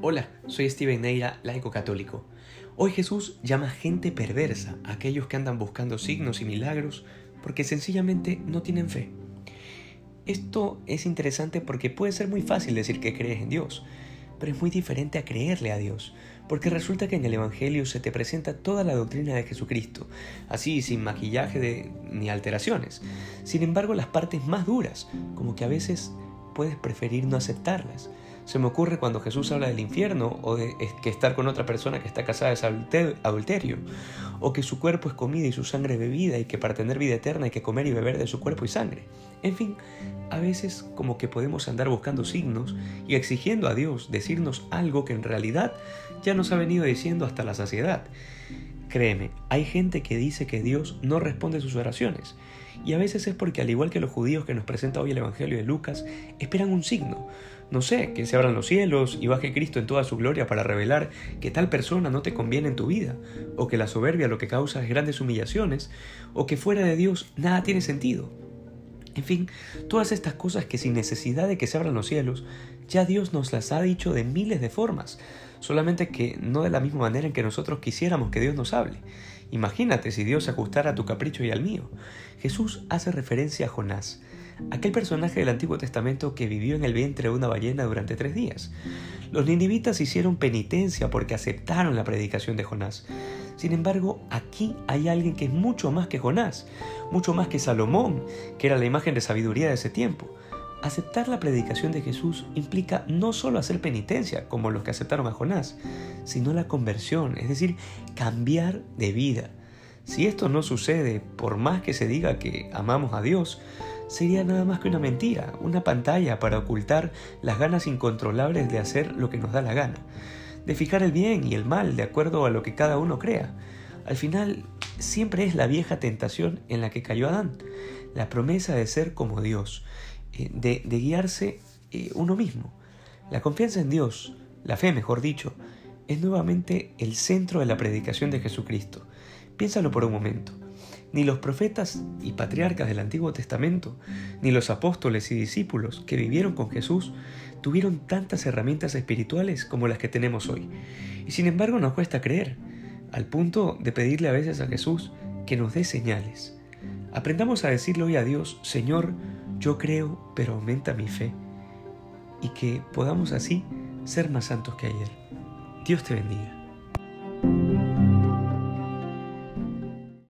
Hola, soy Steven Neira, laico católico. Hoy Jesús llama gente perversa a aquellos que andan buscando signos y milagros porque sencillamente no tienen fe. Esto es interesante porque puede ser muy fácil decir que crees en Dios, pero es muy diferente a creerle a Dios, porque resulta que en el Evangelio se te presenta toda la doctrina de Jesucristo, así sin maquillaje ni alteraciones. Sin embargo, las partes más duras, como que a veces puedes preferir no aceptarlas. Se me ocurre cuando Jesús habla del infierno o de que estar con otra persona que está casada es adulterio, o que su cuerpo es comida y su sangre bebida y que para tener vida eterna hay que comer y beber de su cuerpo y sangre. En fin, a veces como que podemos andar buscando signos y exigiendo a Dios decirnos algo que en realidad ya nos ha venido diciendo hasta la saciedad. Créeme, hay gente que dice que Dios no responde sus oraciones. Y a veces es porque al igual que los judíos que nos presenta hoy el Evangelio de Lucas, esperan un signo. No sé, que se abran los cielos y baje Cristo en toda su gloria para revelar que tal persona no te conviene en tu vida, o que la soberbia lo que causa es grandes humillaciones, o que fuera de Dios nada tiene sentido. En fin, todas estas cosas que sin necesidad de que se abran los cielos, ya Dios nos las ha dicho de miles de formas, solamente que no de la misma manera en que nosotros quisiéramos que Dios nos hable. Imagínate si Dios se ajustara a tu capricho y al mío. Jesús hace referencia a Jonás, aquel personaje del Antiguo Testamento que vivió en el vientre de una ballena durante tres días. Los ninivitas hicieron penitencia porque aceptaron la predicación de Jonás. Sin embargo, aquí hay alguien que es mucho más que Jonás, mucho más que Salomón, que era la imagen de sabiduría de ese tiempo. Aceptar la predicación de Jesús implica no solo hacer penitencia, como los que aceptaron a Jonás, sino la conversión, es decir, cambiar de vida. Si esto no sucede, por más que se diga que amamos a Dios, sería nada más que una mentira, una pantalla para ocultar las ganas incontrolables de hacer lo que nos da la gana, de fijar el bien y el mal de acuerdo a lo que cada uno crea. Al final, siempre es la vieja tentación en la que cayó Adán, la promesa de ser como Dios, eh, de, guiarse eh, uno mismo. La confianza en Dios, la fe mejor dicho, es nuevamente el centro de la predicación de Jesucristo. Piénsalo por un momento. Ni los profetas y patriarcas del Antiguo Testamento, ni los apóstoles y discípulos que vivieron con Jesús, tuvieron tantas herramientas espirituales como las que tenemos hoy. Y sin embargo nos cuesta creer, al punto de pedirle a veces a Jesús que nos dé señales. Aprendamos a decirle hoy a Dios, Señor, yo creo, pero aumenta mi fe. Y que podamos así ser más santos que ayer. Dios te bendiga.